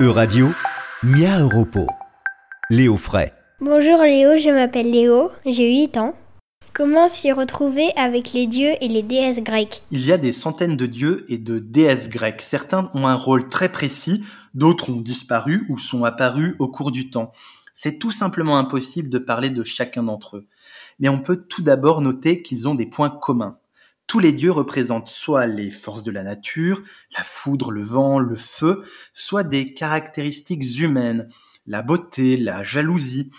E-Radio, Mia Europo. Léo Fray. Bonjour Léo, je m'appelle Léo, j'ai 8 ans. Comment s'y retrouver avec les dieux et les déesses grecques? Il y a des centaines de dieux et de déesses grecques. Certains ont un rôle très précis, d'autres ont disparu ou sont apparus au cours du temps. C'est tout simplement impossible de parler de chacun d'entre eux. Mais on peut tout d'abord noter qu'ils ont des points communs. Tous les dieux représentent soit les forces de la nature, la foudre, le vent, le feu, soit des caractéristiques humaines, la beauté, la jalousie.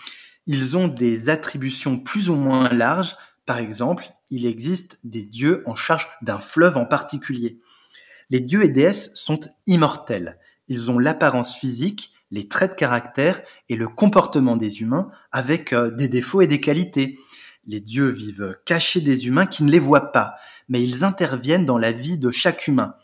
Ils ont des attributions plus ou moins larges. Par exemple, il existe des dieux en charge d'un fleuve en particulier. Les dieux et déesses sont immortels. Ils ont l'apparence physique, les traits de caractère et le comportement des humains avec euh, des défauts et des qualités. Les dieux vivent cachés des humains qui ne les voient pas, mais ils interviennent dans la vie de chaque humain.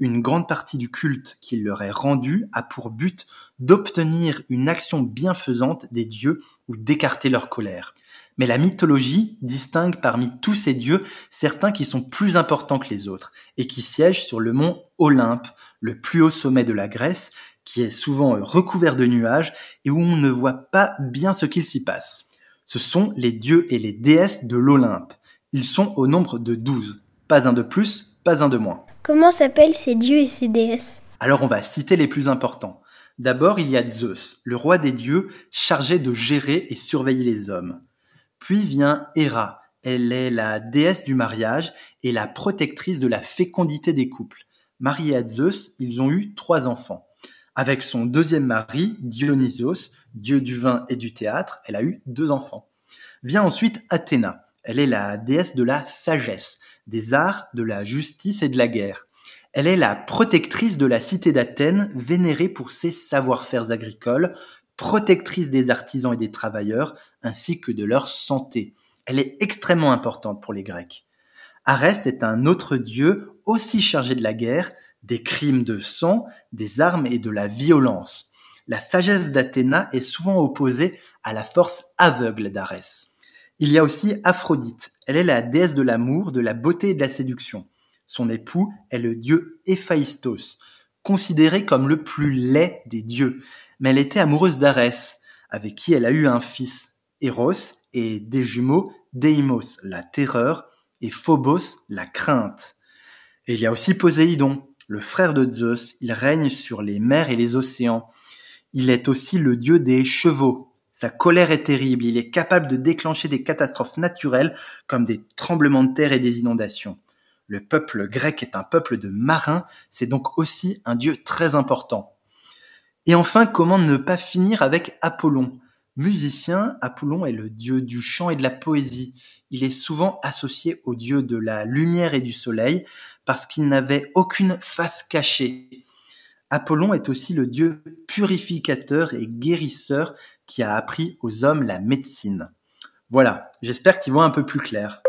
Une grande partie du culte qu'il leur est rendu a pour but d'obtenir une action bienfaisante des dieux ou d'écarter leur colère. Mais la mythologie distingue parmi tous ces dieux certains qui sont plus importants que les autres et qui siègent sur le mont Olympe, le plus haut sommet de la Grèce, qui est souvent recouvert de nuages et où on ne voit pas bien ce qu'il s'y passe. Ce sont les dieux et les déesses de l'Olympe. Ils sont au nombre de douze. Pas un de plus, pas un de moins. Comment s'appellent ces dieux et ces déesses? Alors on va citer les plus importants. D'abord, il y a Zeus, le roi des dieux, chargé de gérer et surveiller les hommes. Puis vient Héra. Elle est la déesse du mariage et la protectrice de la fécondité des couples. Mariée à Zeus, ils ont eu trois enfants. Avec son deuxième mari, Dionysos, dieu du vin et du théâtre, elle a eu deux enfants. Vient ensuite Athéna. Elle est la déesse de la sagesse, des arts, de la justice et de la guerre. Elle est la protectrice de la cité d'Athènes, vénérée pour ses savoir-faire agricoles, protectrice des artisans et des travailleurs, ainsi que de leur santé. Elle est extrêmement importante pour les Grecs. Arès est un autre dieu aussi chargé de la guerre, des crimes de sang, des armes et de la violence. La sagesse d'Athéna est souvent opposée à la force aveugle d'Arès. Il y a aussi Aphrodite. Elle est la déesse de l'amour, de la beauté et de la séduction. Son époux est le dieu Héphaïstos, considéré comme le plus laid des dieux. Mais elle était amoureuse d'Arès, avec qui elle a eu un fils, Eros, et des jumeaux, Deimos, la terreur, et Phobos, la crainte. Il y a aussi Poséidon, le frère de Zeus, il règne sur les mers et les océans. Il est aussi le dieu des chevaux. Sa colère est terrible, il est capable de déclencher des catastrophes naturelles comme des tremblements de terre et des inondations. Le peuple grec est un peuple de marins, c'est donc aussi un dieu très important. Et enfin, comment ne pas finir avec Apollon? Musicien, Apollon est le dieu du chant et de la poésie. Il est souvent associé au dieu de la lumière et du soleil parce qu'il n'avait aucune face cachée. Apollon est aussi le dieu purificateur et guérisseur qui a appris aux hommes la médecine. Voilà, j'espère tu vois un peu plus clair.